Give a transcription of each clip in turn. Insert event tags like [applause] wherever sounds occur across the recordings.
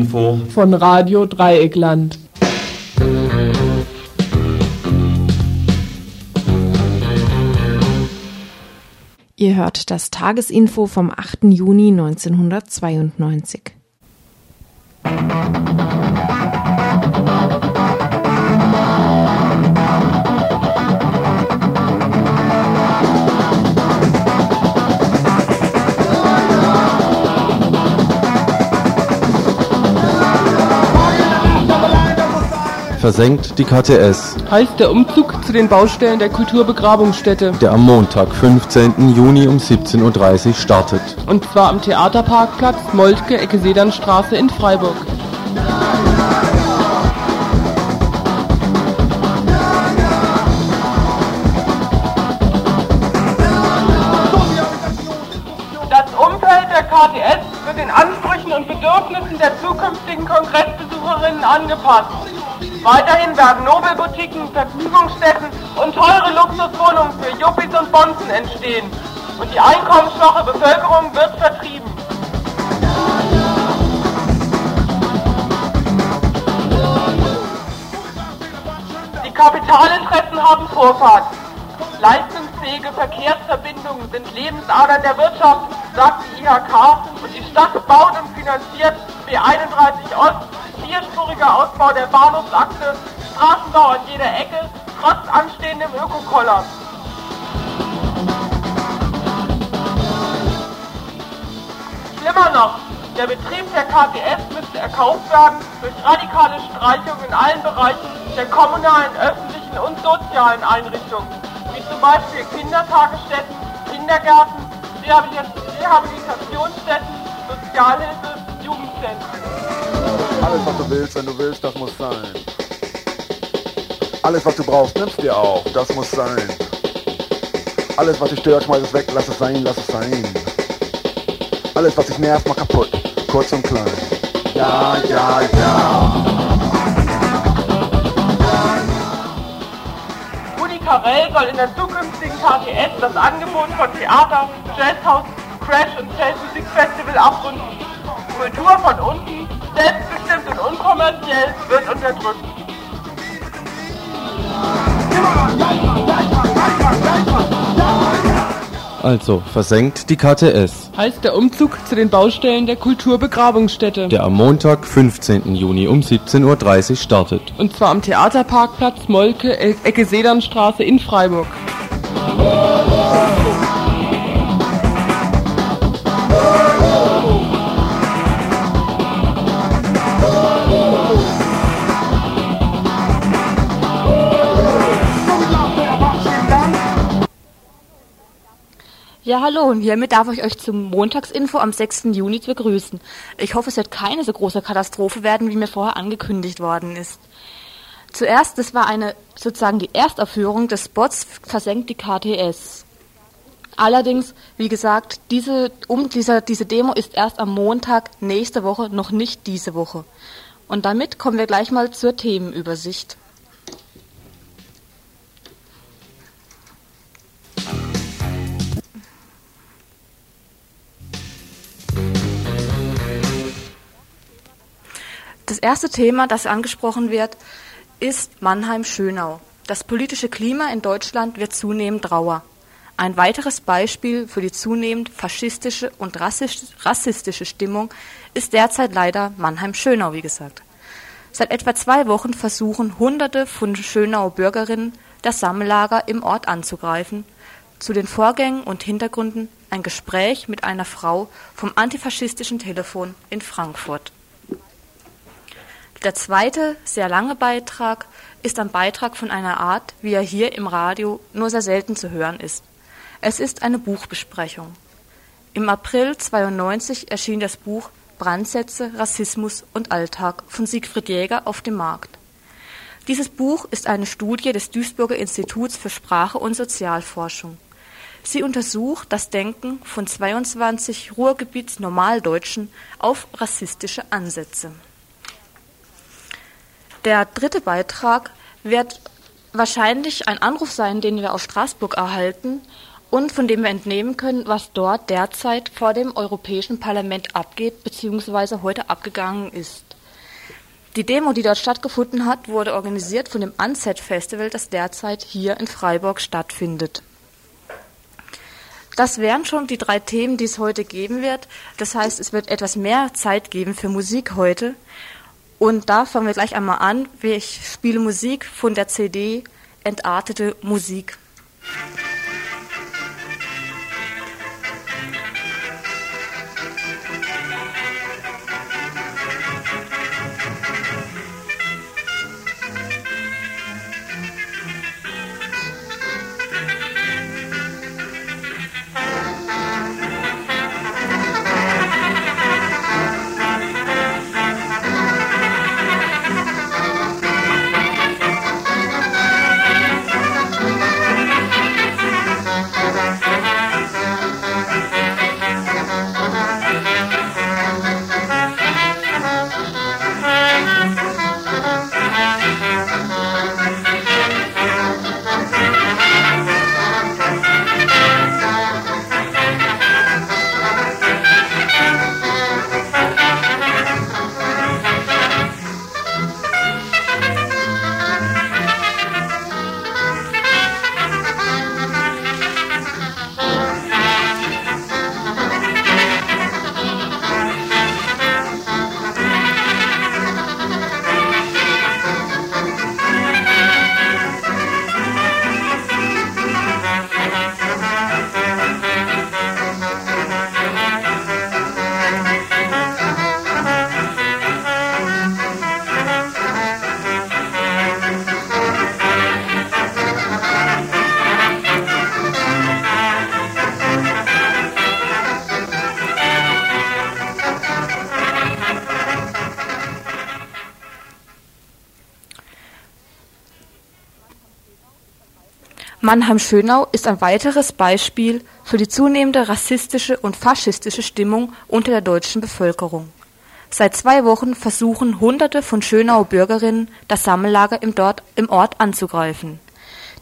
Tagesinfo von Radio Dreieckland. Ihr hört das Tagesinfo vom 8. Juni 1992. versenkt die KTS. Heißt der Umzug zu den Baustellen der Kulturbegrabungsstätte. Der am Montag, 15. Juni um 17.30 Uhr startet. Und zwar am Theaterparkplatz Moltke, Ecke Sedernstraße in Freiburg. Das Umfeld der KTS wird den Ansprüchen und Bedürfnissen der zukünftigen Kongressbesucherinnen angepasst. Weiterhin werden Nobelboutiquen, Vergnügungsstätten und teure Luxuswohnungen für Yuppies und Bonzen entstehen. Und die einkommensschwache Bevölkerung wird vertrieben. Die Kapitalinteressen haben Vorfahrt. Leistungsfähige Verkehrsverbindungen sind Lebensadern der Wirtschaft, sagt die IHK, und die Stadt baut und finanziert B31 Ost vierspuriger Ausbau der Bahnhofsachse, Straßenbau an jeder Ecke, trotz anstehendem Ökokoller. Schlimmer noch, der Betrieb der KTS müsste erkauft werden durch radikale Streichungen in allen Bereichen der kommunalen, öffentlichen und sozialen Einrichtungen, wie zum Beispiel Kindertagesstätten, Kindergärten, Rehabilitationsstätten, Sozialhilfe, Jugendzentren. Alles, was du willst, wenn du willst, das muss sein. Alles, was du brauchst, nimmst dir auch. Das muss sein. Alles, was dich stört, schmeiß es weg. Lass es sein, lass es sein. Alles, was dich nervt, mach kaputt. Kurz und klein. Ja, ja, ja. Rudi Carell soll in der zukünftigen KTS das Angebot von Theater, Jazzhaus, Crash und Jazzmusikfestival abrunden. Kultur von unten, selbstbestimmt und unkommerziell, wird unterdrückt. Also, versenkt die KTS. Heißt der Umzug zu den Baustellen der Kulturbegrabungsstätte. Der am Montag, 15. Juni um 17.30 Uhr startet. Und zwar am Theaterparkplatz Molke, Ecke Sedernstraße in Freiburg. Ja, hallo und hiermit darf ich euch zum Montagsinfo am 6. Juni begrüßen. Ich hoffe, es wird keine so große Katastrophe werden, wie mir vorher angekündigt worden ist. Zuerst, das war eine sozusagen die Erstaufführung des Spots Versenkt die KTS. Allerdings, wie gesagt, diese, um, dieser, diese Demo ist erst am Montag nächste Woche, noch nicht diese Woche. Und damit kommen wir gleich mal zur Themenübersicht. Das erste Thema, das angesprochen wird, ist Mannheim-Schönau. Das politische Klima in Deutschland wird zunehmend rauer. Ein weiteres Beispiel für die zunehmend faschistische und rassistische Stimmung ist derzeit leider Mannheim-Schönau, wie gesagt. Seit etwa zwei Wochen versuchen Hunderte von Schönauer Bürgerinnen, das Sammellager im Ort anzugreifen. Zu den Vorgängen und Hintergründen ein Gespräch mit einer Frau vom antifaschistischen Telefon in Frankfurt. Der zweite, sehr lange Beitrag ist ein Beitrag von einer Art, wie er hier im Radio nur sehr selten zu hören ist. Es ist eine Buchbesprechung. Im April 92 erschien das Buch Brandsätze, Rassismus und Alltag von Siegfried Jäger auf dem Markt. Dieses Buch ist eine Studie des Duisburger Instituts für Sprache und Sozialforschung. Sie untersucht das Denken von 22 Ruhrgebiets-Normaldeutschen auf rassistische Ansätze. Der dritte Beitrag wird wahrscheinlich ein Anruf sein, den wir aus Straßburg erhalten. und von dem wir entnehmen können, was dort derzeit vor dem Europäischen Parlament abgeht bzw. heute abgegangen ist. Die Demo, die dort stattgefunden hat, wurde organisiert von dem Unset Festival, das derzeit hier in Freiburg stattfindet. Das wären schon die drei Themen, die es heute geben wird. Das heißt, es wird etwas mehr Zeit geben für Musik heute. Und da fangen wir gleich einmal an. Ich spiele Musik von der CD Entartete Musik. Mannheim-Schönau ist ein weiteres Beispiel für die zunehmende rassistische und faschistische Stimmung unter der deutschen Bevölkerung. Seit zwei Wochen versuchen Hunderte von Schönauer Bürgerinnen, das Sammellager im, dort, im Ort anzugreifen.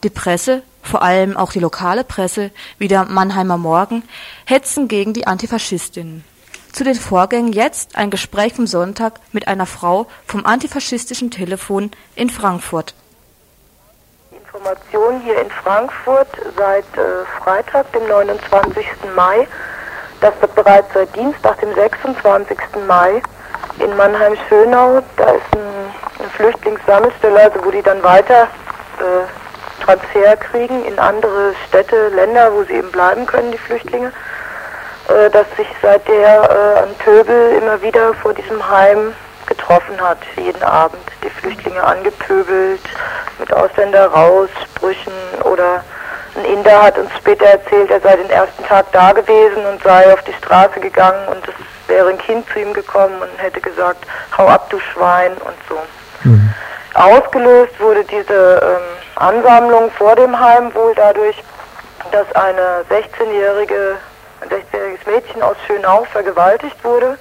Die Presse, vor allem auch die lokale Presse, wie der Mannheimer Morgen, hetzen gegen die Antifaschistinnen. Zu den Vorgängen jetzt ein Gespräch vom Sonntag mit einer Frau vom antifaschistischen Telefon in Frankfurt. Information hier in Frankfurt seit äh, Freitag, dem 29. Mai. Das wird bereits seit Dienstag, dem 26. Mai in Mannheim-Schönau. Da ist ein, eine Flüchtlingssammelstelle, also wo die dann weiter äh, Transfer kriegen in andere Städte, Länder, wo sie eben bleiben können, die Flüchtlinge. Äh, dass sich seit der äh, an Pöbel immer wieder vor diesem Heim getroffen hat, jeden Abend. Die Flüchtlinge angepöbelt, mit Ausländer raus, Sprüchen oder ein Inder hat uns später erzählt, er sei den ersten Tag da gewesen und sei auf die Straße gegangen und es wäre ein Kind zu ihm gekommen und hätte gesagt, hau ab, du Schwein und so. Mhm. Ausgelöst wurde diese ähm, Ansammlung vor dem Heim wohl dadurch, dass eine 16-jährige, ein 16-jähriges Mädchen aus Schönau vergewaltigt wurde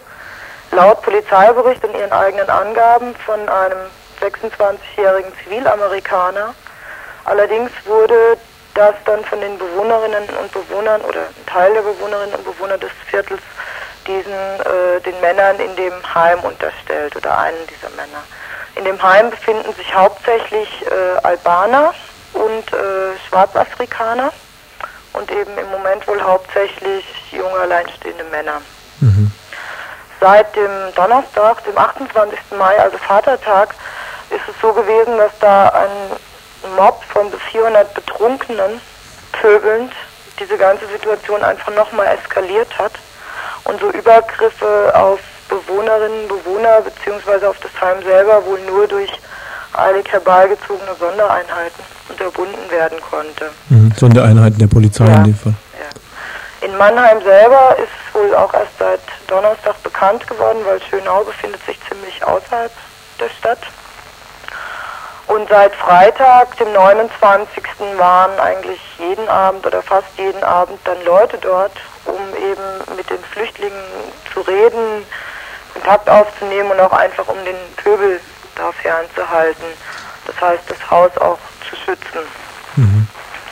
laut Polizeibericht und ihren eigenen Angaben von einem 26-jährigen Zivilamerikaner. Allerdings wurde das dann von den Bewohnerinnen und Bewohnern oder ein Teil der Bewohnerinnen und Bewohner des Viertels diesen äh, den Männern in dem Heim unterstellt oder einen dieser Männer. In dem Heim befinden sich hauptsächlich äh, Albaner und äh, Schwarzafrikaner und eben im Moment wohl hauptsächlich junge alleinstehende Männer. Mhm. Seit dem Donnerstag, dem 28. Mai, also Vatertag, ist es so gewesen, dass da ein Mob von bis 400 Betrunkenen pöbelnd diese ganze Situation einfach nochmal eskaliert hat und so Übergriffe auf Bewohnerinnen, Bewohner beziehungsweise auf das Heim selber wohl nur durch eilig herbeigezogene Sondereinheiten unterbunden werden konnte. Mhm, Sondereinheiten der Polizei ja. in dem Fall. In Mannheim selber ist es wohl auch erst seit Donnerstag bekannt geworden, weil Schönau befindet sich ziemlich außerhalb der Stadt. Und seit Freitag, dem 29. waren eigentlich jeden Abend oder fast jeden Abend dann Leute dort, um eben mit den Flüchtlingen zu reden, Kontakt aufzunehmen und auch einfach um den Pöbel da fernzuhalten. Das heißt, das Haus auch zu schützen.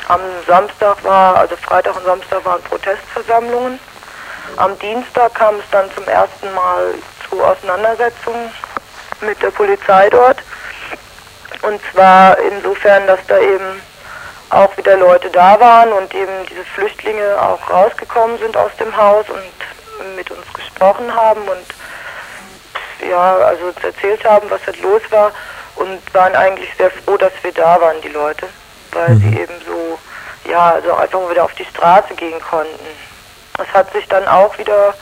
Am Samstag war, also Freitag und Samstag waren Protestversammlungen. Am Dienstag kam es dann zum ersten Mal zu Auseinandersetzungen mit der Polizei dort. Und zwar insofern, dass da eben auch wieder Leute da waren und eben diese Flüchtlinge auch rausgekommen sind aus dem Haus und mit uns gesprochen haben und ja, also uns erzählt haben, was halt los war und waren eigentlich sehr froh, dass wir da waren, die Leute, weil mhm. sie eben so, ja, also einfach wieder auf die Straße gehen konnten. Es hat sich dann auch wieder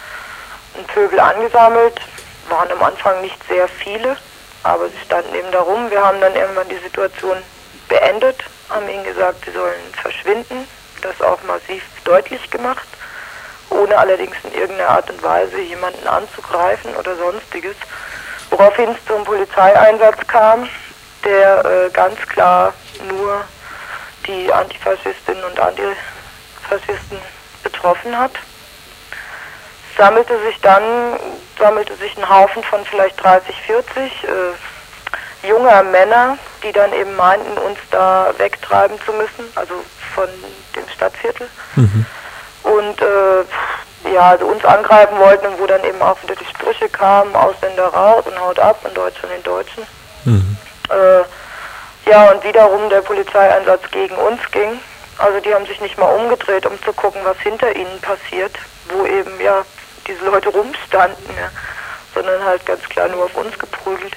ein Pöbel angesammelt, waren am Anfang nicht sehr viele, aber sie standen eben darum. Wir haben dann irgendwann die Situation beendet, haben ihnen gesagt, sie sollen verschwinden, das auch massiv deutlich gemacht, ohne allerdings in irgendeiner Art und Weise jemanden anzugreifen oder sonstiges. Woraufhin es zum Polizeieinsatz kam, der äh, ganz klar nur die Antifaschistinnen und Antifaschisten betroffen hat. Sammelte sich dann, sammelte sich ein Haufen von vielleicht 30, 40 äh, junger Männer, die dann eben meinten, uns da wegtreiben zu müssen, also von dem Stadtviertel. Mhm. Und äh, ja, also uns angreifen wollten und wo dann eben auch wieder die Sprüche kamen, Ausländer raus und haut ab und Deutschland den Deutschen. Mhm. Äh, ja, und wiederum der Polizeieinsatz gegen uns ging. Also die haben sich nicht mal umgedreht, um zu gucken, was hinter ihnen passiert, wo eben ja diese Leute rumstanden, ja, sondern halt ganz klar nur auf uns geprügelt.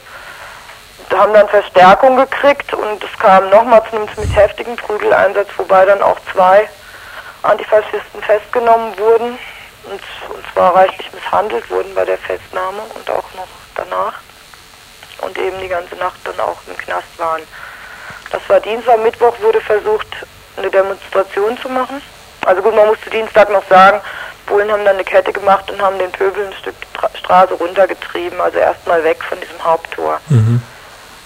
Da haben dann Verstärkung gekriegt und es kam nochmal zu einem ziemlich heftigen Prügeleinsatz, wobei dann auch zwei Antifaschisten festgenommen wurden und, und zwar reichlich misshandelt wurden bei der Festnahme und auch noch danach und eben die ganze Nacht dann auch im Knast waren. Das war Dienstag, Mittwoch wurde versucht, eine Demonstration zu machen. Also gut, man musste Dienstag noch sagen, Bullen haben dann eine Kette gemacht und haben den Pöbel ein Stück Straße runtergetrieben, also erstmal weg von diesem Haupttor. Mhm.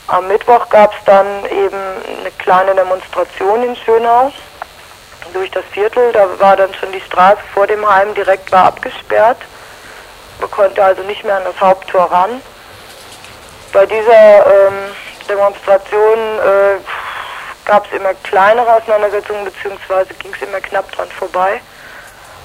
Am Mittwoch gab es dann eben eine kleine Demonstration in Schönau durch das Viertel. Da war dann schon die Straße vor dem Heim direkt war abgesperrt. Man konnte also nicht mehr an das Haupttor ran. Bei dieser ähm, Demonstration äh, gab es immer kleinere Auseinandersetzungen, beziehungsweise ging es immer knapp dran vorbei.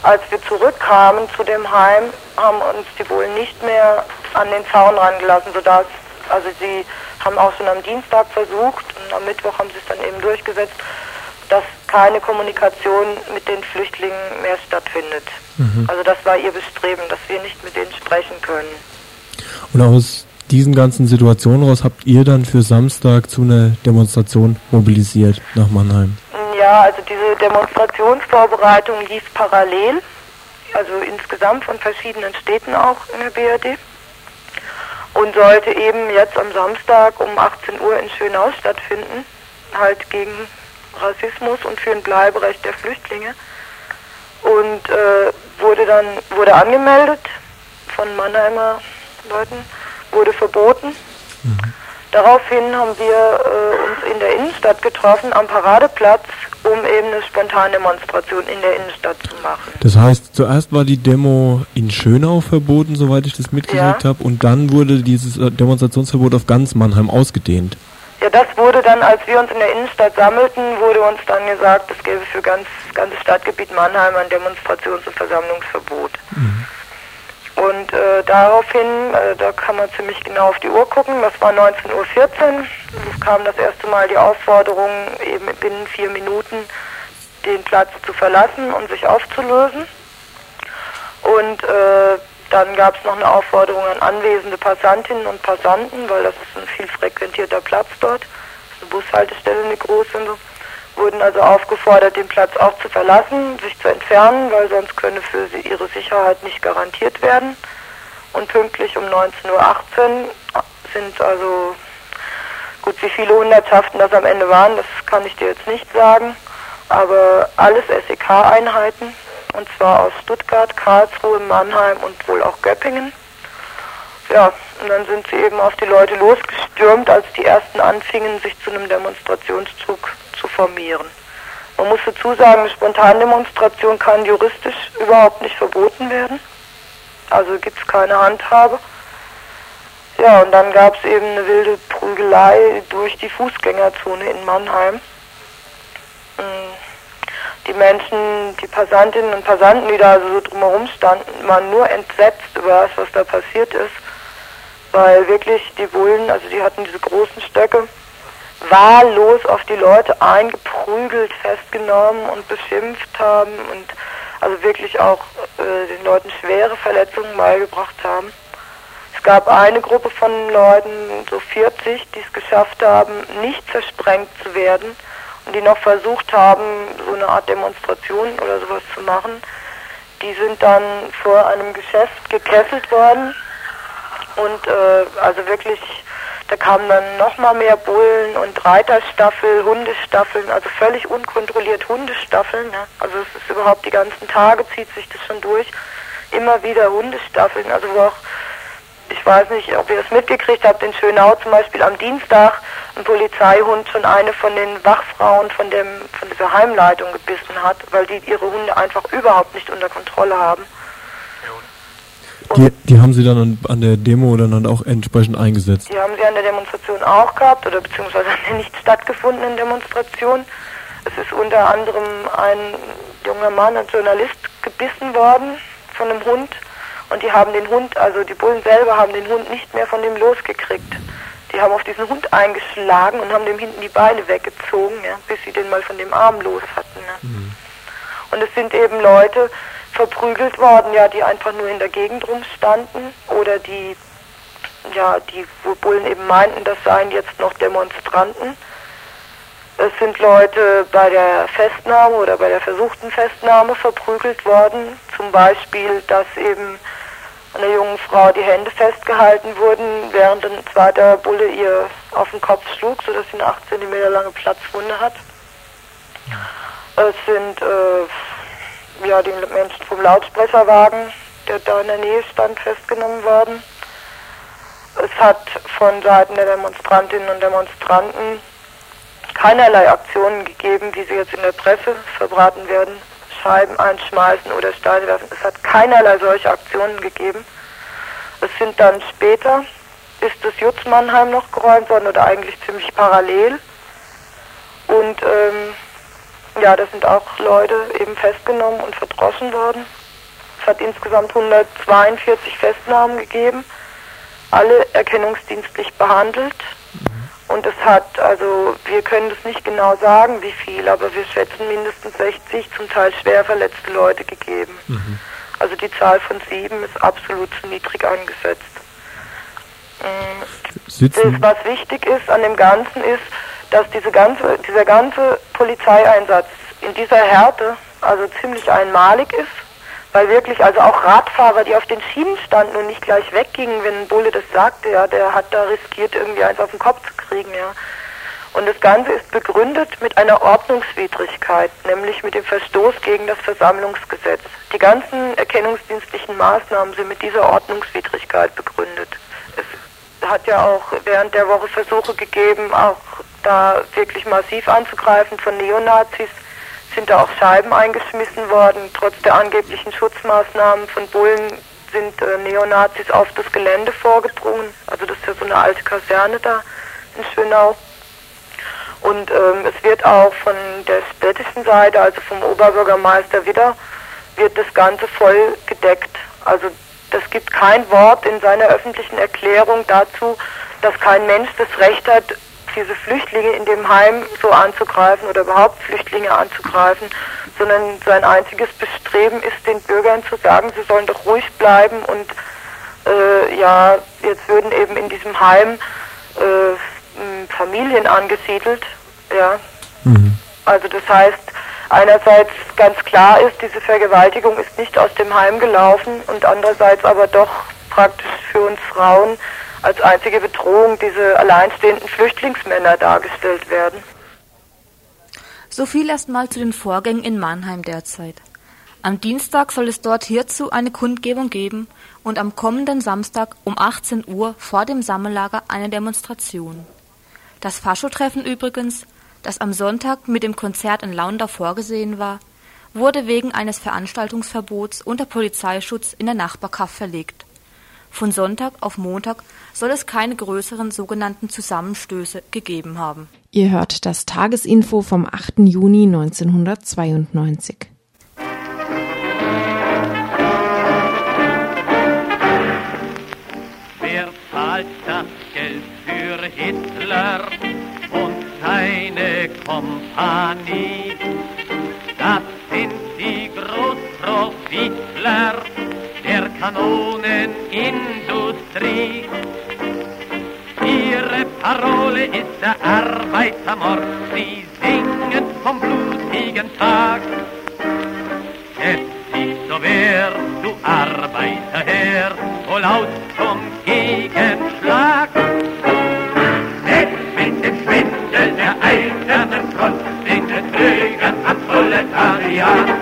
Als wir zurückkamen zu dem Heim, haben uns die wohl nicht mehr an den Zaun rangelassen, sodass, also sie haben auch schon am Dienstag versucht und am Mittwoch haben sie es dann eben durchgesetzt, dass keine Kommunikation mit den Flüchtlingen mehr stattfindet. Mhm. Also das war ihr Bestreben, dass wir nicht mit denen sprechen können. Und aus diesen ganzen Situationen raus habt ihr dann für Samstag zu einer Demonstration mobilisiert nach Mannheim? Ja, also diese Demonstrationsvorbereitung lief parallel, also insgesamt von verschiedenen Städten auch in der BRD und sollte eben jetzt am Samstag um 18 Uhr in Schönau stattfinden, halt gegen Rassismus und für ein Bleiberecht der Flüchtlinge. Und äh, wurde dann wurde angemeldet von Mannheimer Leuten wurde verboten. Mhm. Daraufhin haben wir äh, uns in der Innenstadt getroffen, am Paradeplatz, um eben eine spontane Demonstration in der Innenstadt zu machen. Das heißt, zuerst war die Demo in Schönau verboten, soweit ich das mitgekriegt ja. habe, und dann wurde dieses äh, Demonstrationsverbot auf ganz Mannheim ausgedehnt. Ja, das wurde dann, als wir uns in der Innenstadt sammelten, wurde uns dann gesagt, es gäbe für ganz ganze Stadtgebiet Mannheim ein Demonstrations- und Versammlungsverbot. Mhm. Und äh, daraufhin, äh, da kann man ziemlich genau auf die Uhr gucken, das war 19.14 Uhr, es kam das erste Mal die Aufforderung, eben binnen vier Minuten den Platz zu verlassen und sich aufzulösen. Und äh, dann gab es noch eine Aufforderung an anwesende Passantinnen und Passanten, weil das ist ein viel frequentierter Platz dort, eine Bushaltestelle, eine große und so wurden also aufgefordert, den Platz auch zu verlassen, sich zu entfernen, weil sonst könne für sie ihre Sicherheit nicht garantiert werden. Und pünktlich um 19.18 Uhr sind also gut, wie viele Hundertschaften das am Ende waren, das kann ich dir jetzt nicht sagen, aber alles SEK-Einheiten, und zwar aus Stuttgart, Karlsruhe, Mannheim und wohl auch Göppingen. Ja, und dann sind sie eben auf die Leute losgestürmt, als die ersten anfingen, sich zu einem Demonstrationszug zu formieren. Man muss dazu sagen, eine Spontandemonstration kann juristisch überhaupt nicht verboten werden. Also gibt es keine Handhabe. Ja, und dann gab es eben eine wilde Prügelei durch die Fußgängerzone in Mannheim. Hm, Menschen, die Passantinnen und Passanten, die da also so drumherum standen, waren nur entsetzt über das, was da passiert ist. Weil wirklich die Bullen, also die hatten diese großen Stöcke, wahllos auf die Leute eingeprügelt, festgenommen und beschimpft haben und also wirklich auch äh, den Leuten schwere Verletzungen beigebracht haben. Es gab eine Gruppe von Leuten, so 40, die es geschafft haben, nicht zersprengt zu werden und die noch versucht haben, so eine Art Demonstration oder sowas zu machen. Die sind dann vor einem Geschäft gekesselt worden und äh, also wirklich da kamen dann nochmal mehr Bullen und Reiterstaffel, Hundestaffeln, also völlig unkontrolliert Hundestaffeln. Ne? Also es ist überhaupt die ganzen Tage zieht sich das schon durch. Immer wieder Hundestaffeln, also wo auch, ich weiß nicht, ob ihr das mitgekriegt habt, in Schönau zum Beispiel am Dienstag ein Polizeihund schon eine von den Wachfrauen von dem von dieser Heimleitung gebissen hat, weil die ihre Hunde einfach überhaupt nicht unter Kontrolle haben. Die, die haben Sie dann an, an, der Demo dann halt auch entsprechend eingesetzt? Die haben sie an der Demonstration auch gehabt oder beziehungsweise an der nicht stattgefundenen Demonstration. Es ist unter anderem ein junger Mann, ein Journalist, gebissen worden von einem Hund und die haben den Hund, also die Bullen selber haben den Hund nicht mehr von dem losgekriegt. Die haben auf diesen Hund eingeschlagen und haben dem hinten die Beine weggezogen, ja, bis sie den mal von dem Arm los hatten. Ja. Mhm. Und es sind eben Leute, verprügelt worden, ja, die einfach nur in der Gegend rumstanden oder die, ja, die Bullen eben meinten, das seien jetzt noch Demonstranten. Es sind Leute bei der Festnahme oder bei der versuchten Festnahme verprügelt worden. Zum Beispiel, dass eben einer jungen Frau die Hände festgehalten wurden, während ein zweiter Bulle ihr auf den Kopf schlug, sodass sie eine 8 cm lange Platzwunde hat. Es sind äh, ja, den Menschen vom Lautsprecherwagen, der da in der Nähe stand, festgenommen worden. Es hat von Seiten der Demonstrantinnen und Demonstranten keinerlei Aktionen gegeben, wie sie jetzt in der Presse verbraten werden, Scheiben einschmeißen oder Steine werfen. Es hat keinerlei solche Aktionen gegeben. Es sind dann später, ist das Jutz Mannheim noch geräumt worden oder eigentlich ziemlich parallel. Und ähm, ja, da sind auch Leute eben festgenommen und verdroschen worden. Es hat insgesamt 142 Festnahmen gegeben, alle erkennungsdienstlich behandelt. Und es hat, also wir können das nicht genau sagen, wie viel, aber wir schätzen mindestens 60 zum Teil schwer verletzte Leute gegeben. Mhm. Also die Zahl von sieben ist absolut zu niedrig angesetzt. Das, was wichtig ist an dem Ganzen ist, dass diese ganze, dieser ganze Polizeieinsatz in dieser Härte also ziemlich einmalig ist, weil wirklich also auch Radfahrer, die auf den Schienen standen und nicht gleich weggingen, wenn ein Bulle das sagte, ja, der hat da riskiert irgendwie eins auf den Kopf zu kriegen, ja. Und das Ganze ist begründet mit einer Ordnungswidrigkeit, nämlich mit dem Verstoß gegen das Versammlungsgesetz. Die ganzen erkennungsdienstlichen Maßnahmen sind mit dieser Ordnungswidrigkeit begründet. Es hat ja auch während der Woche Versuche gegeben, auch da wirklich massiv anzugreifen von Neonazis, sind da auch Scheiben eingeschmissen worden. Trotz der angeblichen Schutzmaßnahmen von Bullen sind äh, Neonazis auf das Gelände vorgedrungen. Also das ist ja so eine alte Kaserne da in Schönau. Und ähm, es wird auch von der städtischen Seite, also vom Oberbürgermeister wieder, wird das Ganze voll gedeckt. Also das gibt kein Wort in seiner öffentlichen Erklärung dazu, dass kein Mensch das Recht hat, diese Flüchtlinge in dem Heim so anzugreifen oder überhaupt Flüchtlinge anzugreifen, sondern sein einziges Bestreben ist, den Bürgern zu sagen, sie sollen doch ruhig bleiben und äh, ja, jetzt würden eben in diesem Heim äh, Familien angesiedelt, ja. Mhm. Also das heißt, einerseits ganz klar ist, diese Vergewaltigung ist nicht aus dem Heim gelaufen und andererseits aber doch praktisch für uns Frauen als einzige Bedrohung diese alleinstehenden Flüchtlingsmänner dargestellt werden. So viel erstmal zu den Vorgängen in Mannheim derzeit. Am Dienstag soll es dort hierzu eine Kundgebung geben und am kommenden Samstag um 18 Uhr vor dem Sammellager eine Demonstration. Das Faschotreffen übrigens, das am Sonntag mit dem Konzert in Laundau vorgesehen war, wurde wegen eines Veranstaltungsverbots unter Polizeischutz in der Nachbarkaff verlegt. Von Sonntag auf Montag soll es keine größeren sogenannten Zusammenstöße gegeben haben. Ihr hört das Tagesinfo vom 8. Juni 1992. Wer zahlt das Geld für Hitler und seine Kompanie? Das sind die Großprofitler Kanonenindustrie. Ihre Parole ist der Arbeitermord. Sie singen vom blutigen Tag. Setz dich so wer, du Arbeiterherr, hol aus zum Gegenschlag. Weg mit dem Schwindel der eisernen Front, den Betrügern am Proletariat.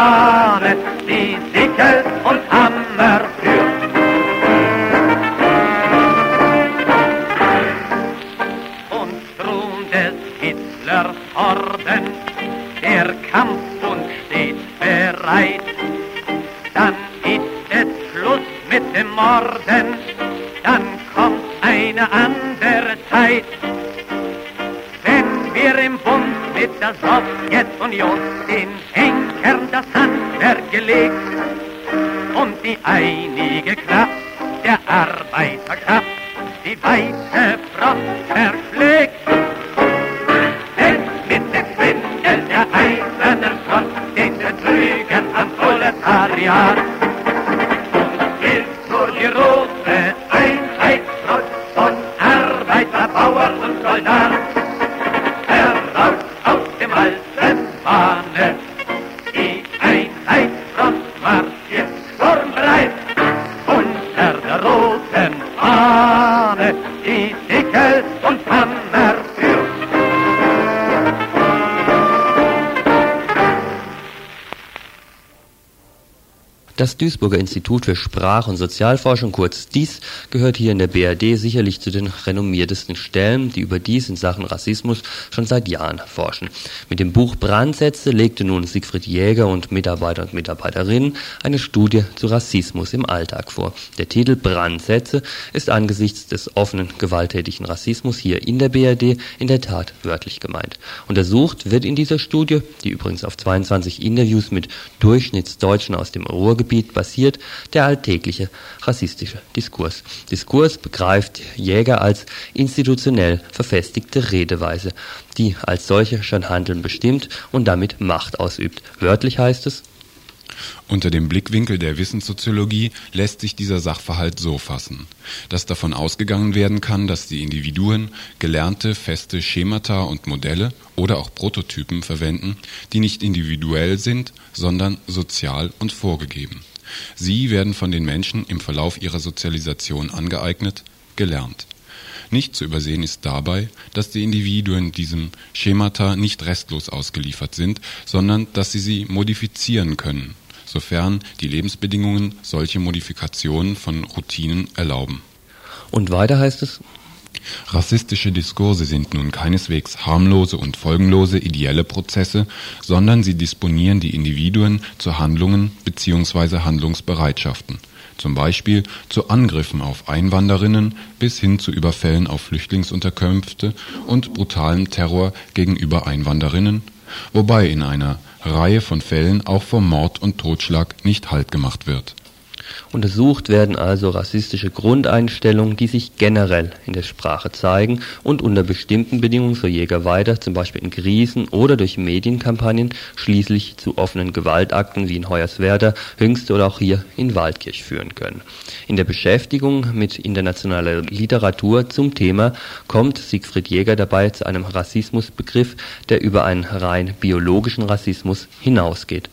Fahne, die Sichel und Hammer die weite Das Duisburger Institut für Sprach- und Sozialforschung, kurz DIS, gehört hier in der BRD sicherlich zu den renommiertesten Stellen, die überdies in Sachen Rassismus schon seit Jahren forschen. Dem Buch Brandsätze legte nun Siegfried Jäger und Mitarbeiter und Mitarbeiterinnen eine Studie zu Rassismus im Alltag vor. Der Titel Brandsätze ist angesichts des offenen, gewalttätigen Rassismus hier in der BRD in der Tat wörtlich gemeint. Untersucht wird in dieser Studie, die übrigens auf 22 Interviews mit Durchschnittsdeutschen aus dem Ruhrgebiet basiert, der alltägliche rassistische Diskurs. Diskurs begreift Jäger als institutionell verfestigte Redeweise, die als solche schon Handeln bestimmt und damit Macht ausübt. Wörtlich heißt es, unter dem Blickwinkel der Wissenssoziologie lässt sich dieser Sachverhalt so fassen, dass davon ausgegangen werden kann, dass die Individuen gelernte feste Schemata und Modelle oder auch Prototypen verwenden, die nicht individuell sind, sondern sozial und vorgegeben. Sie werden von den Menschen im Verlauf ihrer Sozialisation angeeignet, gelernt. Nicht zu übersehen ist dabei, dass die Individuen diesem Schemata nicht restlos ausgeliefert sind, sondern dass sie sie modifizieren können, sofern die Lebensbedingungen solche Modifikationen von Routinen erlauben. Und weiter heißt es? Rassistische Diskurse sind nun keineswegs harmlose und folgenlose ideelle Prozesse, sondern sie disponieren die Individuen zu Handlungen bzw. Handlungsbereitschaften, zum Beispiel zu Angriffen auf Einwanderinnen bis hin zu Überfällen auf Flüchtlingsunterkünfte und brutalem Terror gegenüber Einwanderinnen, wobei in einer Reihe von Fällen auch vor Mord und Totschlag nicht Halt gemacht wird Untersucht werden also rassistische Grundeinstellungen, die sich generell in der Sprache zeigen und unter bestimmten Bedingungen, so Jäger weiter, zum Beispiel in Krisen oder durch Medienkampagnen, schließlich zu offenen Gewaltakten wie in Hoyerswerda, Hüngste oder auch hier in Waldkirch führen können. In der Beschäftigung mit internationaler Literatur zum Thema kommt Siegfried Jäger dabei zu einem Rassismusbegriff, der über einen rein biologischen Rassismus hinausgeht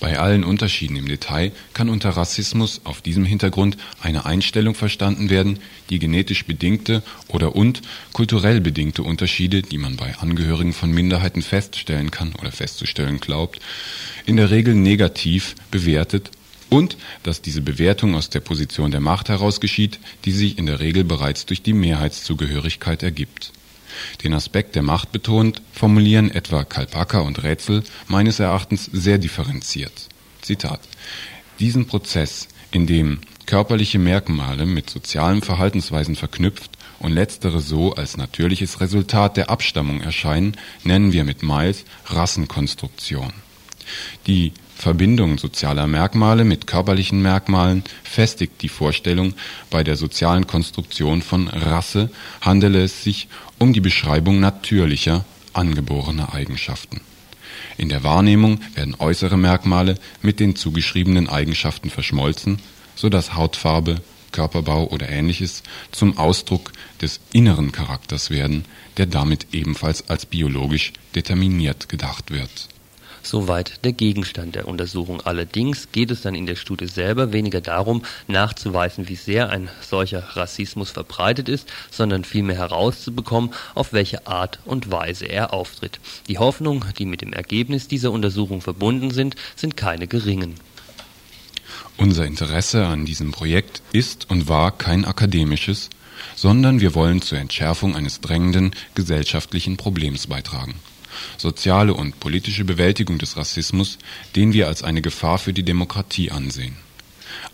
bei allen Unterschieden im Detail kann unter Rassismus auf diesem Hintergrund eine Einstellung verstanden werden, die genetisch bedingte oder und kulturell bedingte Unterschiede, die man bei Angehörigen von Minderheiten feststellen kann oder festzustellen glaubt, in der Regel negativ bewertet und dass diese Bewertung aus der Position der Macht heraus geschieht, die sich in der Regel bereits durch die Mehrheitszugehörigkeit ergibt den Aspekt der Macht betont, formulieren etwa Kalpaka und Rätsel meines Erachtens sehr differenziert. Zitat: Diesen Prozess, in dem körperliche Merkmale mit sozialen Verhaltensweisen verknüpft und letztere so als natürliches Resultat der Abstammung erscheinen, nennen wir mit Miles Rassenkonstruktion. Die Verbindung sozialer Merkmale mit körperlichen Merkmalen festigt die Vorstellung, bei der sozialen Konstruktion von Rasse handele es sich um die Beschreibung natürlicher, angeborener Eigenschaften. In der Wahrnehmung werden äußere Merkmale mit den zugeschriebenen Eigenschaften verschmolzen, so dass Hautfarbe, Körperbau oder ähnliches zum Ausdruck des inneren Charakters werden, der damit ebenfalls als biologisch determiniert gedacht wird Soweit der Gegenstand der Untersuchung. Allerdings geht es dann in der Studie selber weniger darum, nachzuweisen, wie sehr ein solcher Rassismus verbreitet ist, sondern vielmehr herauszubekommen, auf welche Art und Weise er auftritt. Die Hoffnungen, die mit dem Ergebnis dieser Untersuchung verbunden sind, sind keine geringen. Unser Interesse an diesem Projekt ist und war kein akademisches, sondern wir wollen zur Entschärfung eines drängenden gesellschaftlichen Problems beitragen soziale und politische Bewältigung des Rassismus, den wir als eine Gefahr für die Demokratie ansehen.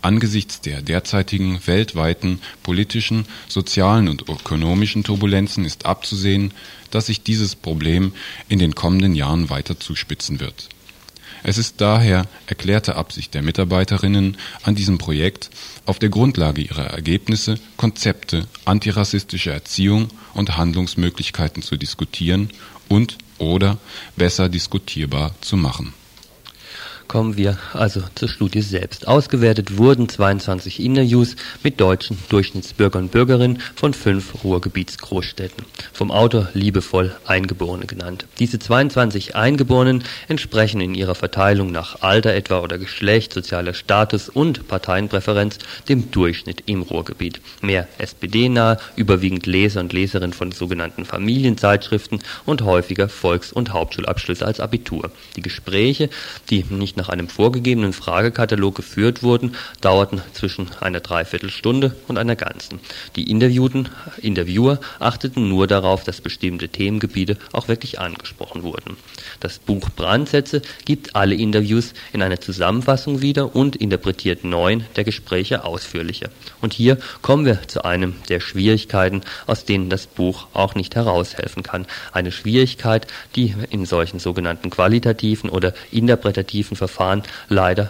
Angesichts der derzeitigen weltweiten politischen, sozialen und ökonomischen Turbulenzen ist abzusehen, dass sich dieses Problem in den kommenden Jahren weiter zuspitzen wird. Es ist daher erklärte Absicht der Mitarbeiterinnen an diesem Projekt, auf der Grundlage ihrer Ergebnisse Konzepte antirassistischer Erziehung und Handlungsmöglichkeiten zu diskutieren und oder besser diskutierbar zu machen Kommen wir also zur Studie selbst. Ausgewertet wurden 22 Interviews mit deutschen Durchschnittsbürgern und Bürgerinnen von fünf Ruhrgebietsgroßstädten. Vom Autor liebevoll Eingeborene genannt. Diese 22 Eingeborenen entsprechen in ihrer Verteilung nach Alter etwa oder Geschlecht, sozialer Status und Parteienpräferenz dem Durchschnitt im Ruhrgebiet. Mehr SPD-nah, überwiegend Leser und Leserinnen von sogenannten Familienzeitschriften und häufiger Volks- und Hauptschulabschlüsse als Abitur. Die Gespräche, die nicht nach einem vorgegebenen Fragekatalog geführt wurden, dauerten zwischen einer Dreiviertelstunde und einer ganzen. Die Interviewten, Interviewer achteten nur darauf, dass bestimmte Themengebiete auch wirklich angesprochen wurden. Das Buch Brandsätze gibt alle Interviews in einer Zusammenfassung wieder und interpretiert neun der Gespräche ausführlicher. Und hier kommen wir zu einem der Schwierigkeiten, aus denen das Buch auch nicht heraushelfen kann. Eine Schwierigkeit, die in solchen sogenannten qualitativen oder interpretativen Verfahren leider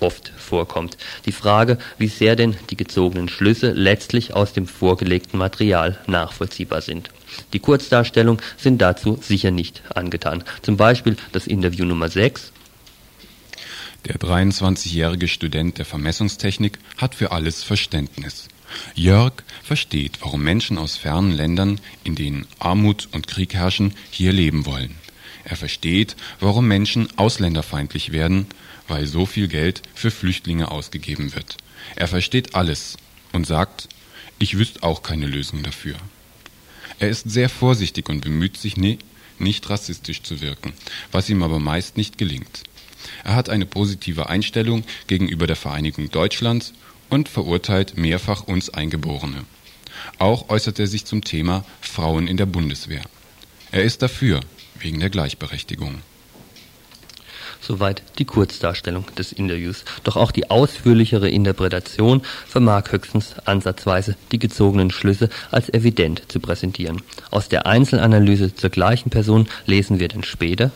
oft vorkommt. Die Frage, wie sehr denn die gezogenen Schlüsse letztlich aus dem vorgelegten Material nachvollziehbar sind. Die Kurzdarstellungen sind dazu sicher nicht angetan. Zum Beispiel das Interview Nummer 6. Der 23-jährige Student der Vermessungstechnik hat für alles Verständnis. Jörg versteht, warum Menschen aus fernen Ländern, in denen Armut und Krieg herrschen, hier leben wollen. Er versteht, warum Menschen ausländerfeindlich werden, weil so viel Geld für Flüchtlinge ausgegeben wird. Er versteht alles und sagt, ich wüsste auch keine Lösung dafür. Er ist sehr vorsichtig und bemüht sich nicht rassistisch zu wirken, was ihm aber meist nicht gelingt. Er hat eine positive Einstellung gegenüber der Vereinigung Deutschlands und verurteilt mehrfach uns Eingeborene. Auch äußert er sich zum Thema Frauen in der Bundeswehr. Er ist dafür, wegen der Gleichberechtigung. Soweit die Kurzdarstellung des Interviews. Doch auch die ausführlichere Interpretation vermag höchstens ansatzweise die gezogenen Schlüsse als evident zu präsentieren. Aus der Einzelanalyse zur gleichen Person lesen wir denn später.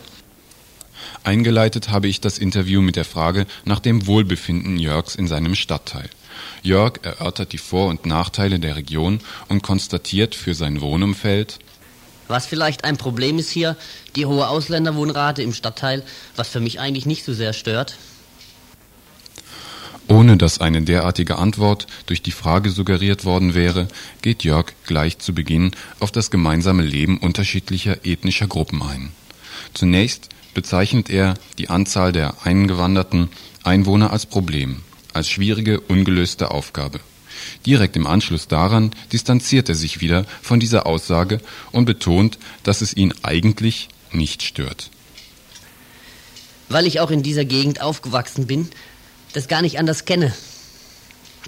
Eingeleitet habe ich das Interview mit der Frage nach dem Wohlbefinden Jörgs in seinem Stadtteil. Jörg erörtert die Vor- und Nachteile der Region und konstatiert für sein Wohnumfeld, was vielleicht ein Problem ist hier, die hohe Ausländerwohnrate im Stadtteil, was für mich eigentlich nicht so sehr stört. Ohne dass eine derartige Antwort durch die Frage suggeriert worden wäre, geht Jörg gleich zu Beginn auf das gemeinsame Leben unterschiedlicher ethnischer Gruppen ein. Zunächst bezeichnet er die Anzahl der eingewanderten Einwohner als Problem, als schwierige, ungelöste Aufgabe. Direkt im Anschluss daran distanziert er sich wieder von dieser Aussage und betont, dass es ihn eigentlich nicht stört. Weil ich auch in dieser Gegend aufgewachsen bin, das gar nicht anders kenne.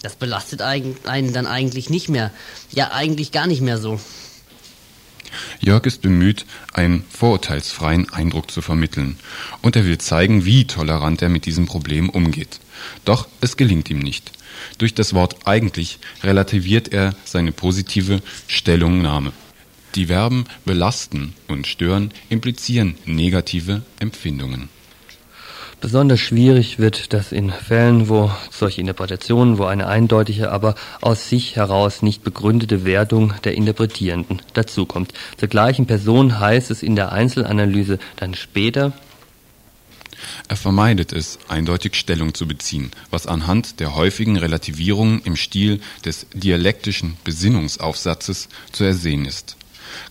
Das belastet einen dann eigentlich nicht mehr. Ja, eigentlich gar nicht mehr so. Jörg ist bemüht, einen vorurteilsfreien Eindruck zu vermitteln, und er will zeigen, wie tolerant er mit diesem Problem umgeht. Doch es gelingt ihm nicht. Durch das Wort eigentlich relativiert er seine positive Stellungnahme. Die Verben belasten und stören implizieren negative Empfindungen. Besonders schwierig wird das in Fällen, wo solche Interpretationen, wo eine eindeutige, aber aus sich heraus nicht begründete Wertung der Interpretierenden dazukommt. Zur gleichen Person heißt es in der Einzelanalyse dann später, er vermeidet es, eindeutig Stellung zu beziehen, was anhand der häufigen Relativierungen im Stil des dialektischen Besinnungsaufsatzes zu ersehen ist.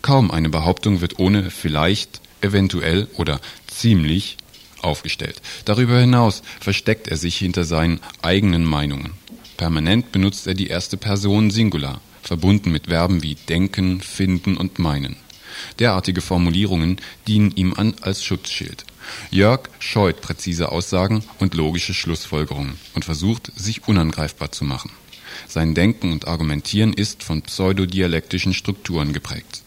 Kaum eine Behauptung wird ohne vielleicht, eventuell oder ziemlich aufgestellt. Darüber hinaus versteckt er sich hinter seinen eigenen Meinungen. Permanent benutzt er die erste Person Singular, verbunden mit Verben wie denken, finden und meinen. Derartige Formulierungen dienen ihm an als Schutzschild. Jörg scheut präzise Aussagen und logische Schlussfolgerungen und versucht, sich unangreifbar zu machen. Sein Denken und Argumentieren ist von pseudodialektischen Strukturen geprägt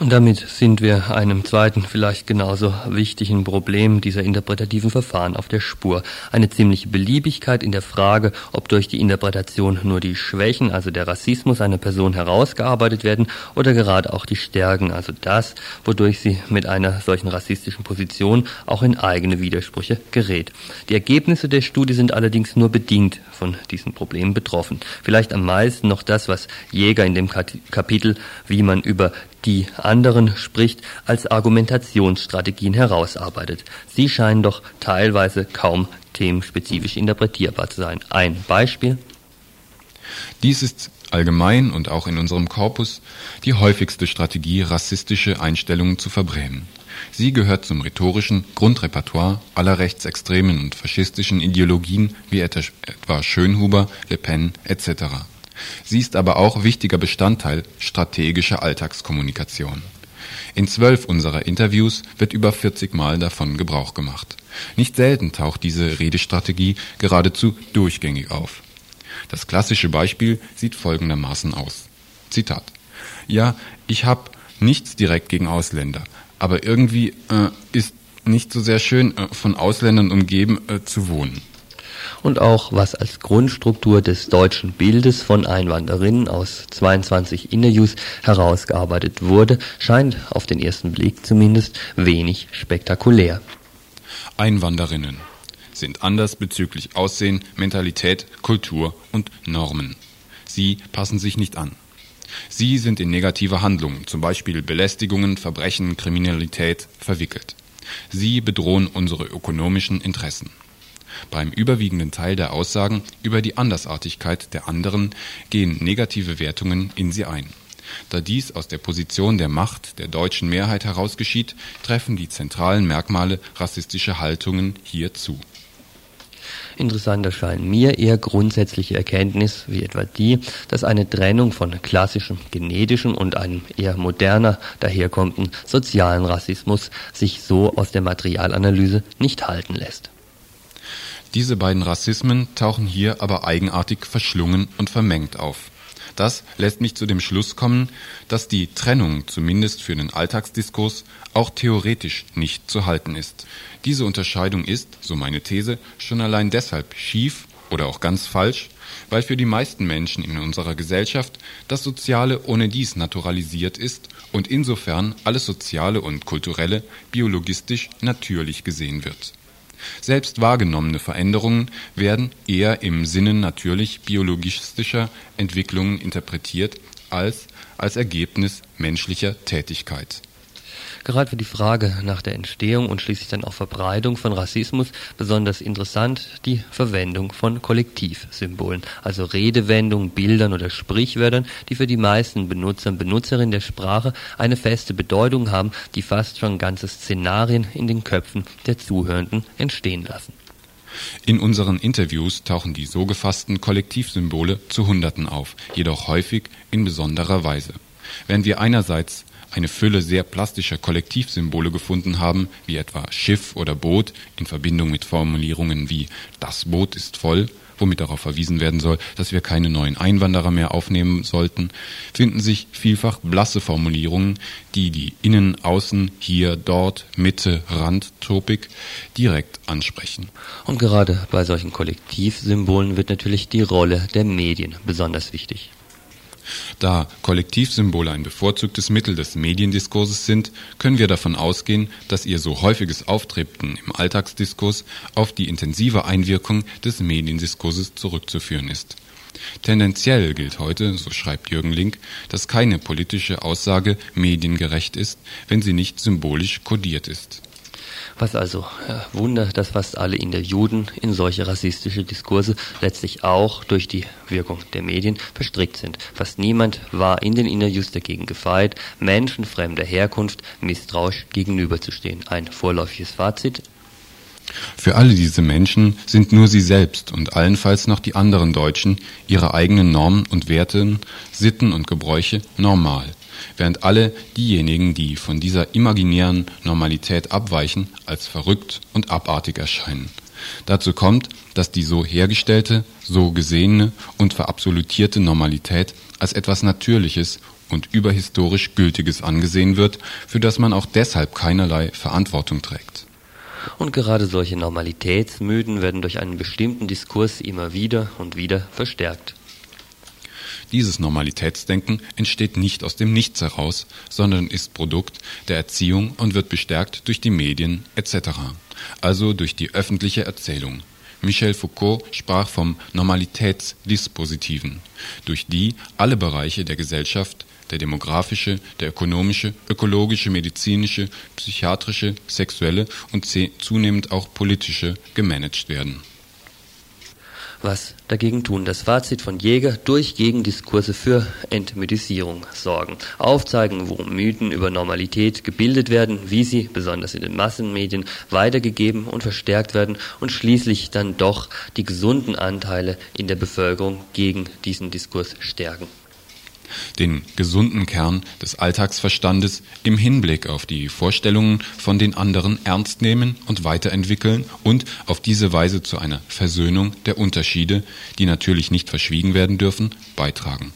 und damit sind wir einem zweiten, vielleicht genauso wichtigen Problem dieser interpretativen Verfahren auf der Spur. Eine ziemliche Beliebigkeit in der Frage, ob durch die Interpretation nur die Schwächen, also der Rassismus einer Person herausgearbeitet werden oder gerade auch die Stärken, also das, wodurch sie mit einer solchen rassistischen Position auch in eigene Widersprüche gerät. Die Ergebnisse der Studie sind allerdings nur bedingt von diesen Problemen betroffen. Vielleicht am meisten noch das, was Jäger in dem Kapitel, wie man über die anderen spricht, als Argumentationsstrategien herausarbeitet. Sie scheinen doch teilweise kaum themenspezifisch interpretierbar zu sein. Ein Beispiel. Dies ist allgemein und auch in unserem Korpus die häufigste Strategie, rassistische Einstellungen zu verbrämen. Sie gehört zum rhetorischen Grundrepertoire aller rechtsextremen und faschistischen Ideologien wie etwa Schönhuber, Le Pen etc. Sie ist aber auch wichtiger Bestandteil strategischer Alltagskommunikation. In zwölf unserer Interviews wird über 40 Mal davon Gebrauch gemacht. Nicht selten taucht diese Redestrategie geradezu durchgängig auf. Das klassische Beispiel sieht folgendermaßen aus. Zitat. Ja, ich habe nichts direkt gegen Ausländer, aber irgendwie äh, ist nicht so sehr schön, äh, von Ausländern umgeben äh, zu wohnen und auch was als Grundstruktur des deutschen Bildes von Einwanderinnen aus 22 Interviews herausgearbeitet wurde, scheint auf den ersten Blick zumindest wenig spektakulär. Einwanderinnen sind anders bezüglich Aussehen, Mentalität, Kultur und Normen. Sie passen sich nicht an. Sie sind in negative Handlungen, zum Beispiel Belästigungen, Verbrechen, Kriminalität, verwickelt. Sie bedrohen unsere ökonomischen Interessen. Beim überwiegenden Teil der Aussagen über die Andersartigkeit der anderen gehen negative Wertungen in sie ein. Da dies aus der Position der Macht der deutschen Mehrheit heraus geschieht, treffen die zentralen Merkmale rassistischer Haltungen hier zu. Interessant erscheinen mir eher grundsätzliche Erkenntnis, wie etwa die, dass eine Trennung von klassischem genetischem und einem eher moderner daherkommenden sozialen Rassismus sich so aus der Materialanalyse nicht halten lässt. Diese beiden Rassismen tauchen hier aber eigenartig verschlungen und vermengt auf. Das lässt mich zu dem Schluss kommen, dass die Trennung zumindest für den Alltagsdiskurs auch theoretisch nicht zu halten ist. Diese Unterscheidung ist, so meine These, schon allein deshalb schief oder auch ganz falsch, weil für die meisten Menschen in unserer Gesellschaft das Soziale ohne dies naturalisiert ist und insofern alles Soziale und Kulturelle biologistisch natürlich gesehen wird. Selbst wahrgenommene Veränderungen werden eher im Sinne natürlich biologistischer Entwicklungen interpretiert als als Ergebnis menschlicher Tätigkeit gerade für die Frage nach der Entstehung und schließlich dann auch Verbreitung von Rassismus besonders interessant die Verwendung von Kollektivsymbolen, also Redewendungen, Bildern oder Sprichwörtern, die für die meisten Benutzer und Benutzerinnen der Sprache eine feste Bedeutung haben, die fast schon ganze Szenarien in den Köpfen der Zuhörenden entstehen lassen. In unseren Interviews tauchen die so gefassten Kollektivsymbole zu Hunderten auf, jedoch häufig in besonderer Weise. Während wir einerseits eine Fülle sehr plastischer Kollektivsymbole gefunden haben, wie etwa Schiff oder Boot in Verbindung mit Formulierungen wie das Boot ist voll, womit darauf verwiesen werden soll, dass wir keine neuen Einwanderer mehr aufnehmen sollten, finden sich vielfach blasse Formulierungen, die die Innen, Außen, Hier, Dort, Mitte, Rand, Topik direkt ansprechen. Und gerade bei solchen Kollektivsymbolen wird natürlich die Rolle der Medien besonders wichtig. Da Kollektivsymbole ein bevorzugtes Mittel des Mediendiskurses sind, können wir davon ausgehen, dass ihr so häufiges Auftreten im Alltagsdiskurs auf die intensive Einwirkung des Mediendiskurses zurückzuführen ist. Tendenziell gilt heute, so schreibt Jürgen Link, dass keine politische Aussage mediengerecht ist, wenn sie nicht symbolisch kodiert ist was also ja, Wunder, dass fast alle Interviewten in solche rassistische Diskurse letztlich auch durch die Wirkung der Medien verstrickt sind. Fast niemand war in den Interviews dagegen gefeit, Menschen fremder Herkunft misstrauisch gegenüberzustehen. Ein vorläufiges Fazit. Für alle diese Menschen sind nur sie selbst und allenfalls noch die anderen Deutschen ihre eigenen Normen und Werten, Sitten und Gebräuche normal während alle diejenigen, die von dieser imaginären Normalität abweichen, als verrückt und abartig erscheinen. Dazu kommt, dass die so hergestellte, so gesehene und verabsolutierte Normalität als etwas Natürliches und überhistorisch Gültiges angesehen wird, für das man auch deshalb keinerlei Verantwortung trägt. Und gerade solche Normalitätsmythen werden durch einen bestimmten Diskurs immer wieder und wieder verstärkt. Dieses Normalitätsdenken entsteht nicht aus dem Nichts heraus, sondern ist Produkt der Erziehung und wird bestärkt durch die Medien etc., also durch die öffentliche Erzählung. Michel Foucault sprach vom Normalitätsdispositiven, durch die alle Bereiche der Gesellschaft, der demografische, der ökonomische, ökologische, medizinische, psychiatrische, sexuelle und zunehmend auch politische gemanagt werden was dagegen tun. Das Fazit von Jäger durch Gegendiskurse für Entmythisierung sorgen. Aufzeigen, wo Mythen über Normalität gebildet werden, wie sie, besonders in den Massenmedien, weitergegeben und verstärkt werden und schließlich dann doch die gesunden Anteile in der Bevölkerung gegen diesen Diskurs stärken den gesunden Kern des Alltagsverstandes im Hinblick auf die Vorstellungen von den anderen ernst nehmen und weiterentwickeln und auf diese Weise zu einer Versöhnung der Unterschiede, die natürlich nicht verschwiegen werden dürfen, beitragen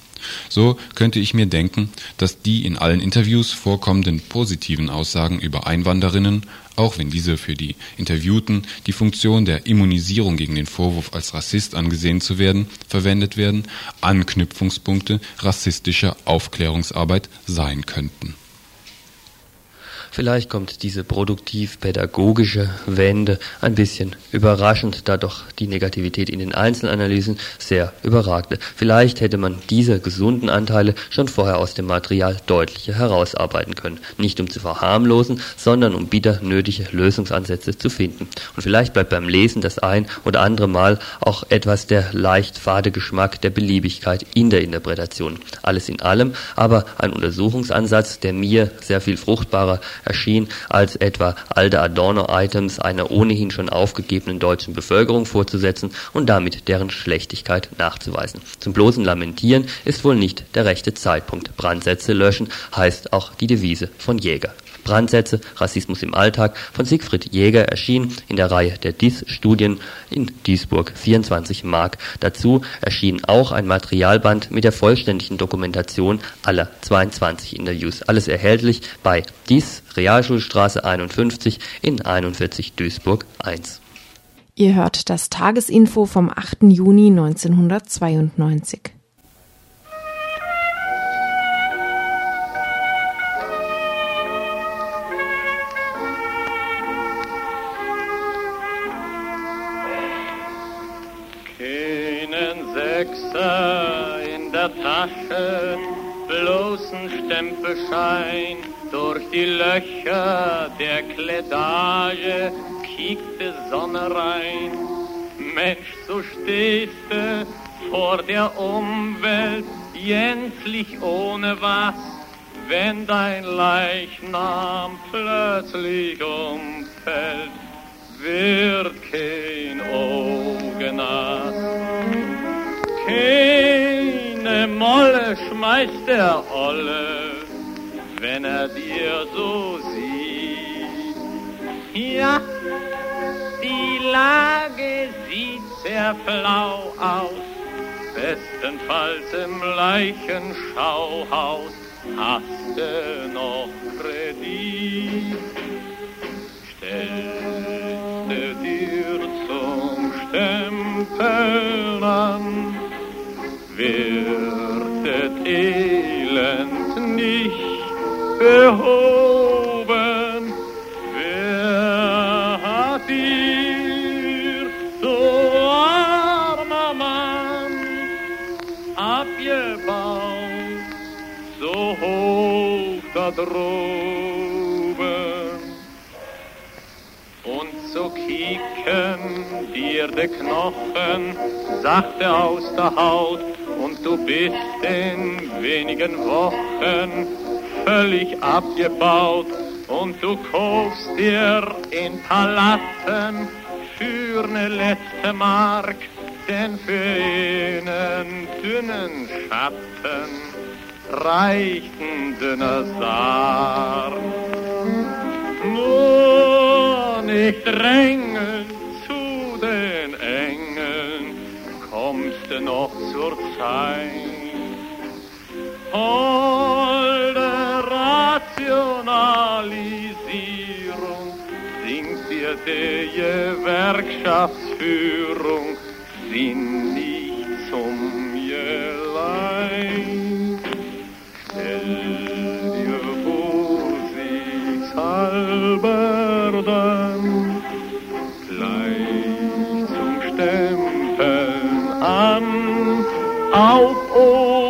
so könnte ich mir denken, dass die in allen Interviews vorkommenden positiven Aussagen über Einwanderinnen, auch wenn diese für die Interviewten die Funktion der Immunisierung gegen den Vorwurf als Rassist angesehen zu werden, verwendet werden, Anknüpfungspunkte rassistischer Aufklärungsarbeit sein könnten Vielleicht kommt diese produktiv-pädagogische Wende ein bisschen überraschend, da doch die Negativität in den Einzelanalysen sehr überragte. Vielleicht hätte man diese gesunden Anteile schon vorher aus dem Material deutlicher herausarbeiten können. Nicht um zu verharmlosen, sondern um bitter nötige Lösungsansätze zu finden. Und vielleicht bleibt beim Lesen das ein oder andere Mal auch etwas der leicht fade Geschmack der Beliebigkeit in der Interpretation. Alles in allem aber ein Untersuchungsansatz, der mir sehr viel fruchtbarer erschien, als etwa alte Adorno-Items einer ohnehin schon aufgegebenen deutschen Bevölkerung vorzusetzen und damit deren Schlechtigkeit nachzuweisen. Zum bloßen Lamentieren ist wohl nicht der rechte Zeitpunkt. Brandsätze löschen heißt auch die Devise von Jäger. Brandsätze, Rassismus im Alltag von Siegfried Jäger erschien in der Reihe der DIS-Studien in Duisburg 24 Mark. Dazu erschien auch ein Materialband mit der vollständigen Dokumentation aller 22 Interviews. Alles erhältlich bei DIS Realschulstraße 51 in 41 Duisburg 1. Ihr hört das Tagesinfo vom 8. Juni 1992. Stempelschein. Durch die Löcher der Kledage kiekte Sonne rein. Mensch, so stehst du vor der Umwelt, gänzlich ohne was, wenn dein Leichnam plötzlich umfällt, wird kein Auge nass. Keine Molle schmeißt der Olle, wenn er dir so sieht. Ja, die Lage sieht sehr flau aus, bestenfalls im Leichenschauhaus hast du noch Kredit. Stellst du dir zum Stempeln an, behoben. Wer hat dir, so armer Mann, abgebaut, so hoch da droben? Und so kicken dir de Knochen sachte aus der Haut und du bist in wenigen Wochen völlig abgebaut und du kaufst dir in Palatten für ne letzte Mark, denn für einen dünnen Schatten reicht ein dünner Sarg. Nur nicht drängen zu den Engeln, kommst du noch zur Zeit. Holde Rationalisierung singt dir die Gewerkschaftsführung, sinn nicht zum Gelein. Stell dir vorsichtshalber dann gleich zum Stempeln an, auf oben,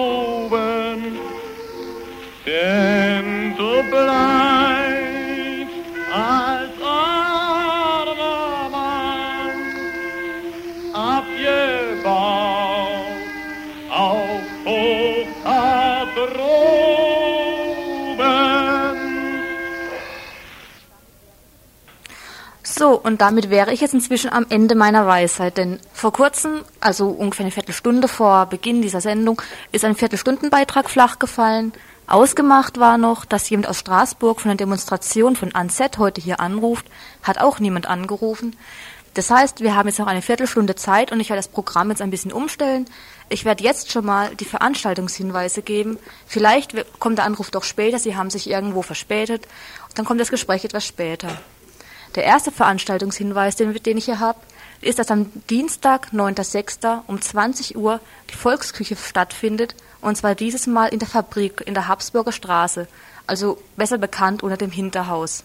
und damit wäre ich jetzt inzwischen am Ende meiner Weisheit, denn vor kurzem, also ungefähr eine Viertelstunde vor Beginn dieser Sendung, ist ein Viertelstundenbeitrag flach gefallen. Ausgemacht war noch, dass jemand aus Straßburg von der Demonstration von ANZ heute hier anruft, hat auch niemand angerufen. Das heißt, wir haben jetzt noch eine Viertelstunde Zeit und ich werde das Programm jetzt ein bisschen umstellen. Ich werde jetzt schon mal die Veranstaltungshinweise geben. Vielleicht kommt der Anruf doch später, Sie haben sich irgendwo verspätet. Dann kommt das Gespräch etwas später. Der erste Veranstaltungshinweis, den, den ich hier habe, ist, dass am Dienstag, 9.06. um 20 Uhr die Volksküche stattfindet, und zwar dieses Mal in der Fabrik in der Habsburger Straße, also besser bekannt unter dem Hinterhaus.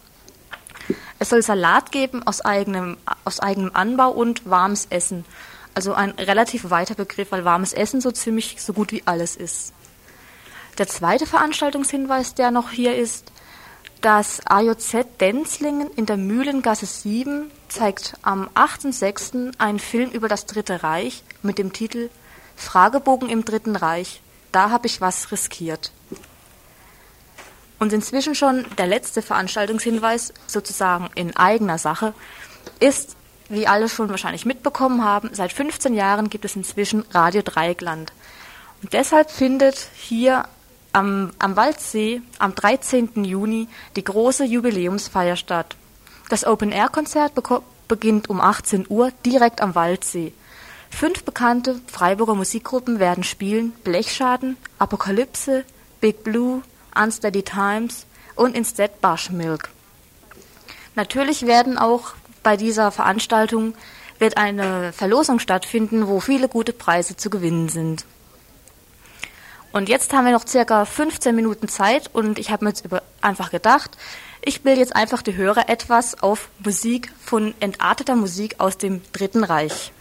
Es soll Salat geben aus eigenem, aus eigenem Anbau und warmes Essen. Also ein relativ weiter Begriff, weil warmes Essen so ziemlich so gut wie alles ist. Der zweite Veranstaltungshinweis, der noch hier ist, das AJZ Denzlingen in der Mühlengasse 7 zeigt am 8.6. einen Film über das Dritte Reich mit dem Titel Fragebogen im Dritten Reich. Da habe ich was riskiert. Und inzwischen schon der letzte Veranstaltungshinweis, sozusagen in eigener Sache, ist, wie alle schon wahrscheinlich mitbekommen haben, seit 15 Jahren gibt es inzwischen Radio Dreieckland. Und deshalb findet hier am, am Waldsee am 13. Juni die große Jubiläumsfeier statt. Das Open-Air-Konzert beginnt um 18 Uhr direkt am Waldsee. Fünf bekannte Freiburger Musikgruppen werden spielen: Blechschaden, Apokalypse, Big Blue, Unsteady Times und Instead Bushmilk. Natürlich werden auch bei dieser Veranstaltung wird eine Verlosung stattfinden, wo viele gute Preise zu gewinnen sind. Und jetzt haben wir noch circa 15 Minuten Zeit und ich habe mir jetzt einfach gedacht, ich bilde jetzt einfach die Hörer etwas auf Musik von entarteter Musik aus dem Dritten Reich.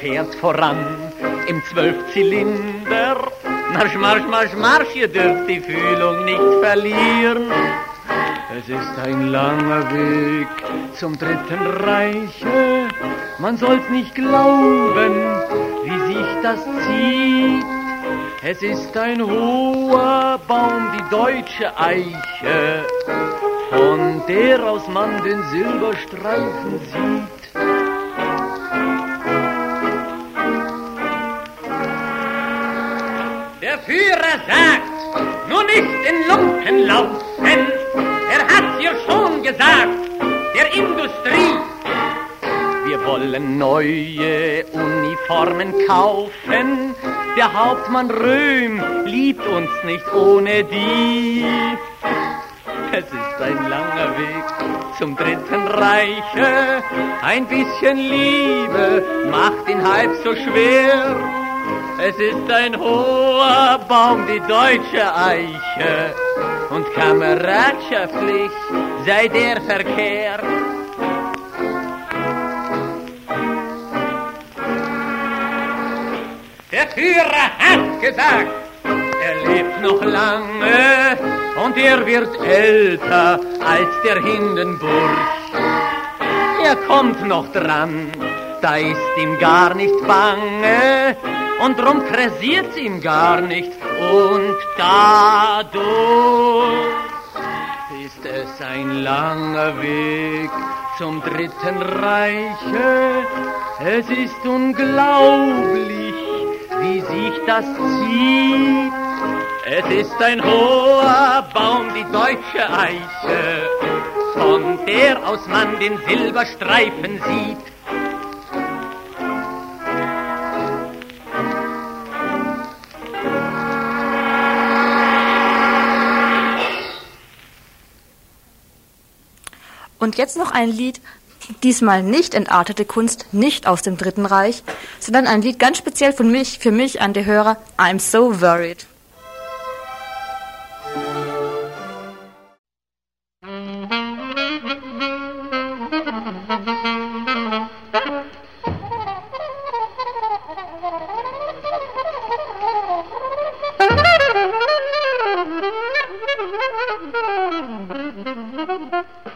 Fährt voran im Zwölfzylinder. Marsch, Marsch, Marsch, Marsch, ihr dürft die Fühlung nicht verlieren. Es ist ein langer Weg zum Dritten Reiche. Man soll's nicht glauben, wie sich das zieht. Es ist ein hoher Baum, die deutsche Eiche, von der aus man den Silberstreifen sieht. Führer sagt, nur nicht in Lumpen laufen. Er hat ja schon gesagt, der Industrie. Wir wollen neue Uniformen kaufen. Der Hauptmann Röhm liebt uns nicht ohne die. Es ist ein langer Weg zum Dritten Reiche. Ein bisschen Liebe macht ihn halb so schwer. Es ist ein hoher Baum, die deutsche Eiche, und kameradschaftlich sei der Verkehr. Der Führer hat gesagt, er lebt noch lange und er wird älter als der Hindenburg. Er kommt noch dran, da ist ihm gar nicht bange, und drum pressiert's ihm gar nicht und dadurch ist es ein langer Weg zum Dritten Reiche. Es ist unglaublich, wie sich das zieht. Es ist ein hoher Baum, die deutsche Eiche, von der aus man den Silberstreifen sieht. Und jetzt noch ein Lied, diesmal nicht entartete Kunst, nicht aus dem Dritten Reich, sondern ein Lied ganz speziell von mich, für mich an die Hörer, I'm so worried. [laughs]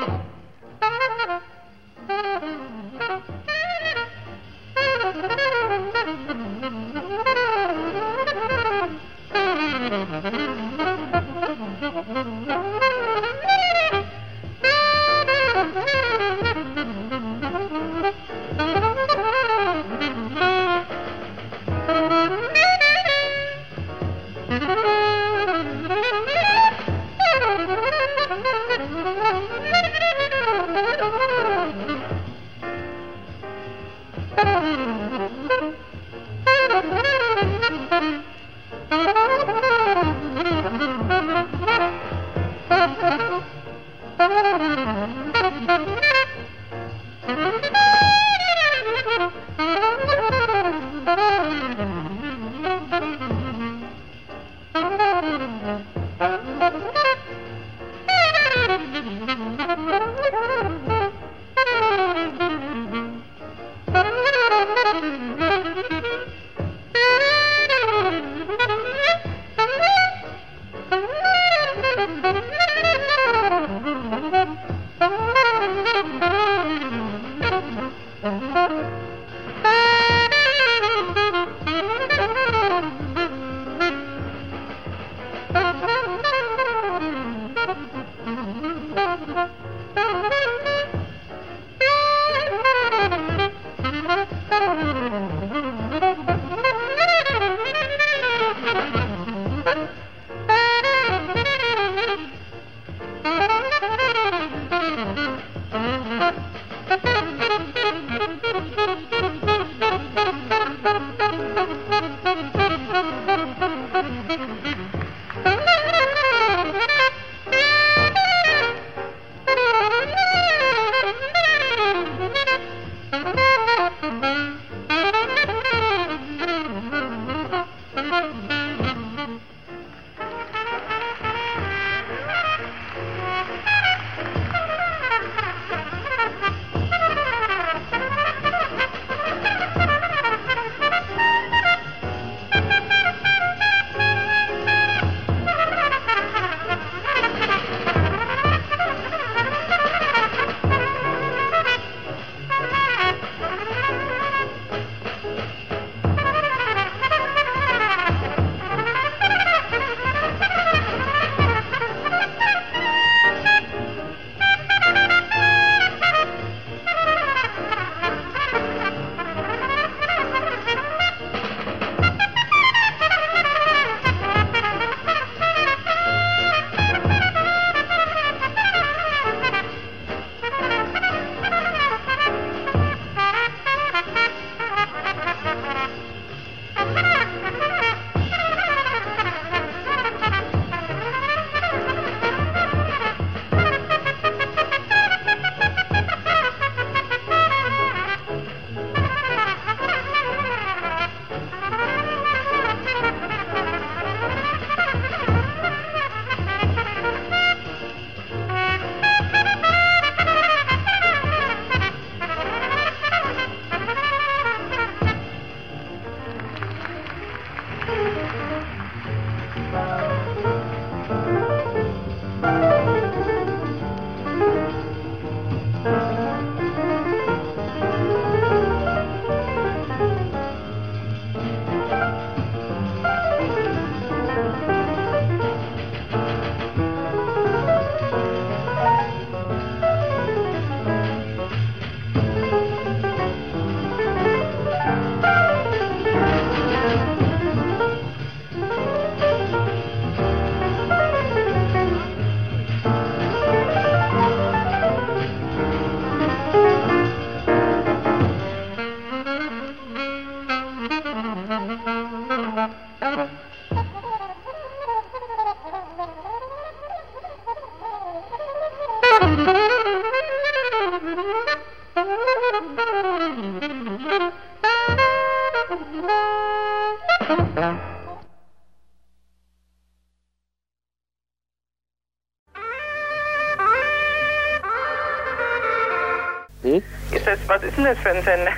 das, für ein Sender?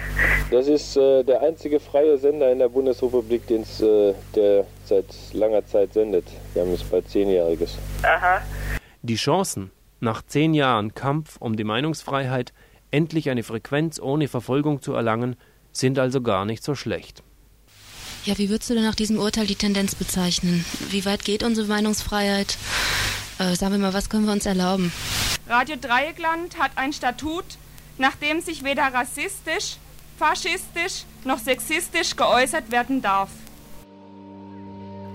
Das ist äh, der einzige freie Sender in der Bundesrepublik, äh, der seit langer Zeit sendet. Wir haben jetzt bald zehnjähriges. Aha. Die Chancen, nach zehn Jahren Kampf um die Meinungsfreiheit endlich eine Frequenz ohne Verfolgung zu erlangen, sind also gar nicht so schlecht. Ja, wie würdest du denn nach diesem Urteil die Tendenz bezeichnen? Wie weit geht unsere Meinungsfreiheit? Äh, sagen wir mal, was können wir uns erlauben? Radio Dreieckland hat ein Statut, nach dem sich weder rassistisch, faschistisch noch sexistisch geäußert werden darf.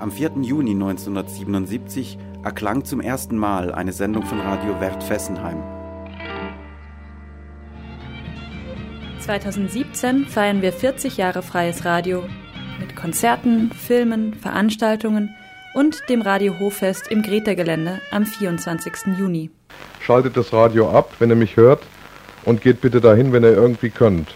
Am 4. Juni 1977 erklang zum ersten Mal eine Sendung von Radio Wert Fessenheim. 2017 feiern wir 40 Jahre freies Radio mit Konzerten, Filmen, Veranstaltungen und dem Radio Hoffest im Greta-Gelände am 24. Juni. Schaltet das Radio ab, wenn ihr mich hört und geht bitte dahin, wenn ihr irgendwie könnt.